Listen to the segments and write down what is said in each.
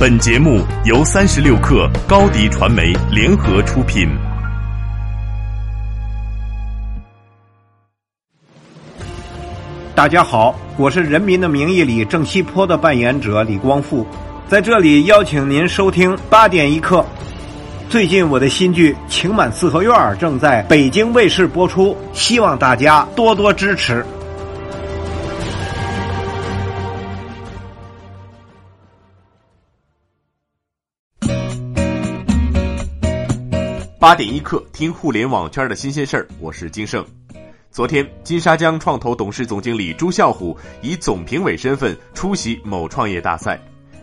本节目由三十六克高低传媒联合出品。大家好，我是《人民的名义》里郑西坡的扮演者李光复，在这里邀请您收听八点一刻。最近我的新剧《情满四合院》正在北京卫视播出，希望大家多多支持。八点一刻，听互联网圈的新鲜事儿，我是金盛。昨天，金沙江创投董事总经理朱啸虎以总评委身份出席某创业大赛。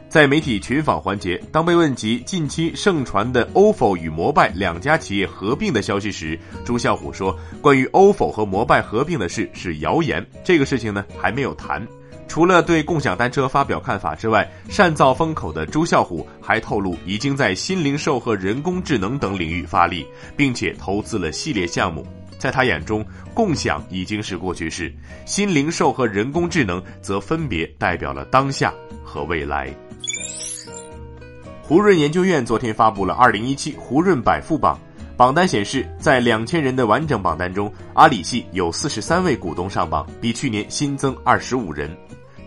在媒体群访环节，当被问及近期盛传的 ofo 与摩拜两家企业合并的消息时，朱啸虎说：“关于 ofo 和摩拜合并的事是谣言，这个事情呢还没有谈。”除了对共享单车发表看法之外，擅造风口的朱啸虎还透露，已经在新零售和人工智能等领域发力，并且投资了系列项目。在他眼中，共享已经是过去式，新零售和人工智能则分别代表了当下和未来。胡润研究院昨天发布了二零一七胡润百富榜，榜单显示，在两千人的完整榜单中，阿里系有四十三位股东上榜，比去年新增二十五人。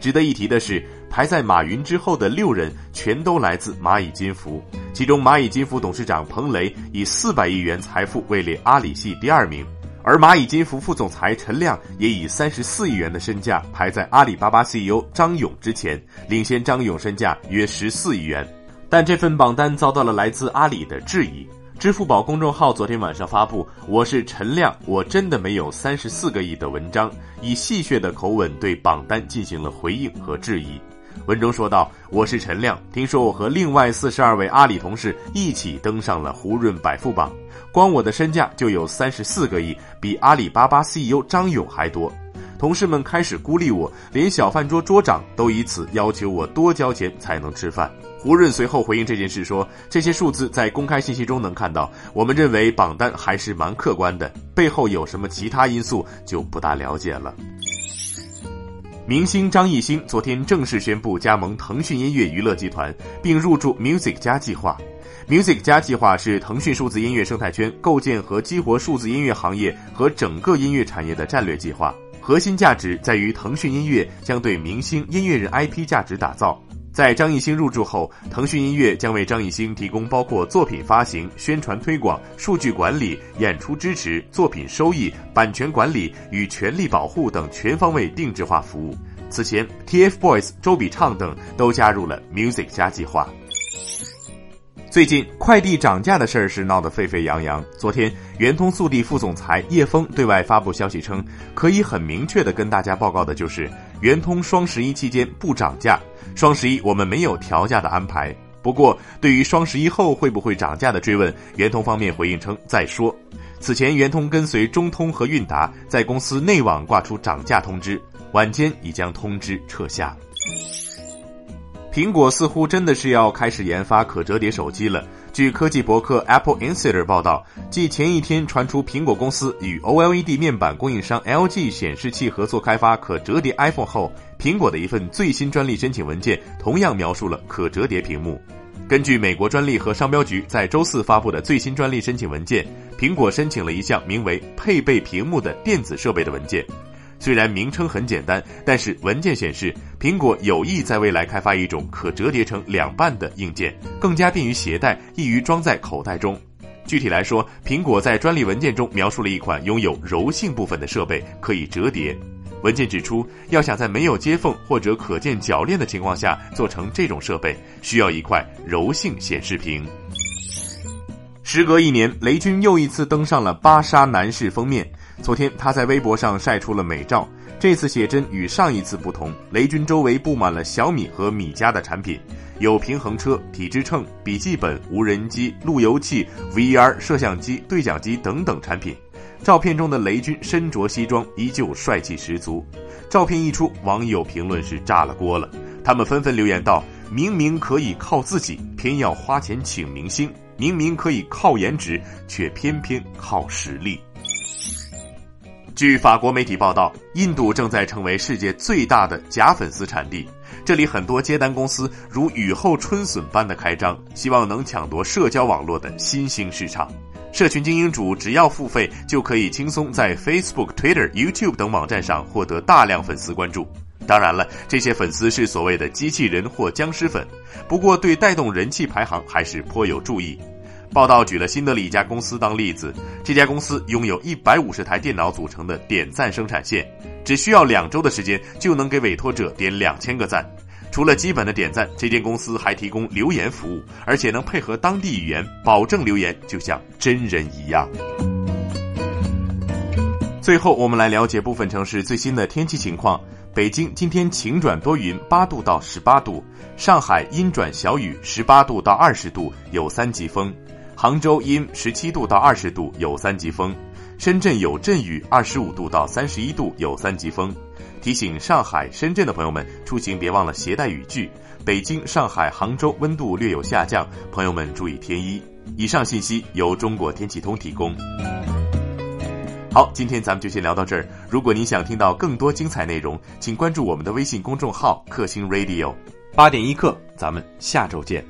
值得一提的是，排在马云之后的六人全都来自蚂蚁金服，其中蚂蚁金服董事长彭雷以四百亿元财富位列阿里系第二名，而蚂蚁金服副总裁陈亮也以三十四亿元的身价排在阿里巴巴 CEO 张勇之前，领先张勇身价约十四亿元。但这份榜单遭到了来自阿里的质疑。支付宝公众号昨天晚上发布“我是陈亮，我真的没有三十四个亿”的文章，以戏谑的口吻对榜单进行了回应和质疑。文中说道：“我是陈亮，听说我和另外四十二位阿里同事一起登上了胡润百富榜，光我的身价就有三十四个亿，比阿里巴巴 CEO 张勇还多。同事们开始孤立我，连小饭桌桌长都以此要求我多交钱才能吃饭。”胡润随后回应这件事说：“这些数字在公开信息中能看到，我们认为榜单还是蛮客观的，背后有什么其他因素就不大了解了。”明星张艺兴昨天正式宣布加盟腾讯音乐娱乐集团，并入驻 Music 加计划。Music 加计划是腾讯数字音乐生态圈构建和激活数字音乐行业和整个音乐产业的战略计划，核心价值在于腾讯音乐将对明星音乐人 IP 价值打造。在张艺兴入驻后，腾讯音乐将为张艺兴提供包括作品发行、宣传推广、数据管理、演出支持、作品收益、版权管理与权利保护等全方位定制化服务。此前，TFBOYS、周笔畅等都加入了 Music 加计划。最近快递涨价的事儿是闹得沸沸扬扬。昨天，圆通速递副总裁叶峰对外发布消息称，可以很明确的跟大家报告的就是，圆通双十一期间不涨价。双十一我们没有调价的安排。不过，对于双十一后会不会涨价的追问，圆通方面回应称再说。此前，圆通跟随中通和韵达在公司内网挂出涨价通知，晚间已将通知撤下。苹果似乎真的是要开始研发可折叠手机了。据科技博客 Apple Insider 报道，继前一天传出苹果公司与 OLED 面板供应商 LG 显示器合作开发可折叠 iPhone 后，苹果的一份最新专利申请文件同样描述了可折叠屏幕。根据美国专利和商标局在周四发布的最新专利申请文件，苹果申请了一项名为“配备屏幕”的电子设备的文件。虽然名称很简单，但是文件显示，苹果有意在未来开发一种可折叠成两半的硬件，更加便于携带，易于装在口袋中。具体来说，苹果在专利文件中描述了一款拥有柔性部分的设备，可以折叠。文件指出，要想在没有接缝或者可见铰链的情况下做成这种设备，需要一块柔性显示屏。时隔一年，雷军又一次登上了芭莎男士封面。昨天，他在微博上晒出了美照。这次写真与上一次不同，雷军周围布满了小米和米家的产品，有平衡车、体脂秤、笔记本、无人机、路由器、VR 摄像机、对讲机等等产品。照片中的雷军身着西装，依旧帅气十足。照片一出，网友评论是炸了锅了，他们纷纷留言道：“明明可以靠自己，偏要花钱请明星；明明可以靠颜值，却偏偏靠实力。”据法国媒体报道，印度正在成为世界最大的假粉丝产地。这里很多接单公司如雨后春笋般的开张，希望能抢夺社交网络的新兴市场。社群经营主只要付费，就可以轻松在 Facebook、Twitter、YouTube 等网站上获得大量粉丝关注。当然了，这些粉丝是所谓的机器人或僵尸粉，不过对带动人气排行还是颇有注意。报道举了新德里一家公司当例子，这家公司拥有一百五十台电脑组成的点赞生产线，只需要两周的时间就能给委托者点两千个赞。除了基本的点赞，这间公司还提供留言服务，而且能配合当地语言，保证留言就像真人一样。最后，我们来了解部分城市最新的天气情况。北京今天晴转多云，八度到十八度；上海阴转小雨，十八度到二十度，有三级风；杭州阴，十七度到二十度，有三级风；深圳有阵雨，二十五度到三十一度，有三级风。提醒上海、深圳的朋友们出行别忘了携带雨具。北京、上海、杭州温度略有下降，朋友们注意添衣。以上信息由中国天气通提供。好，今天咱们就先聊到这儿。如果您想听到更多精彩内容，请关注我们的微信公众号“克星 Radio”。八点一刻，咱们下周见。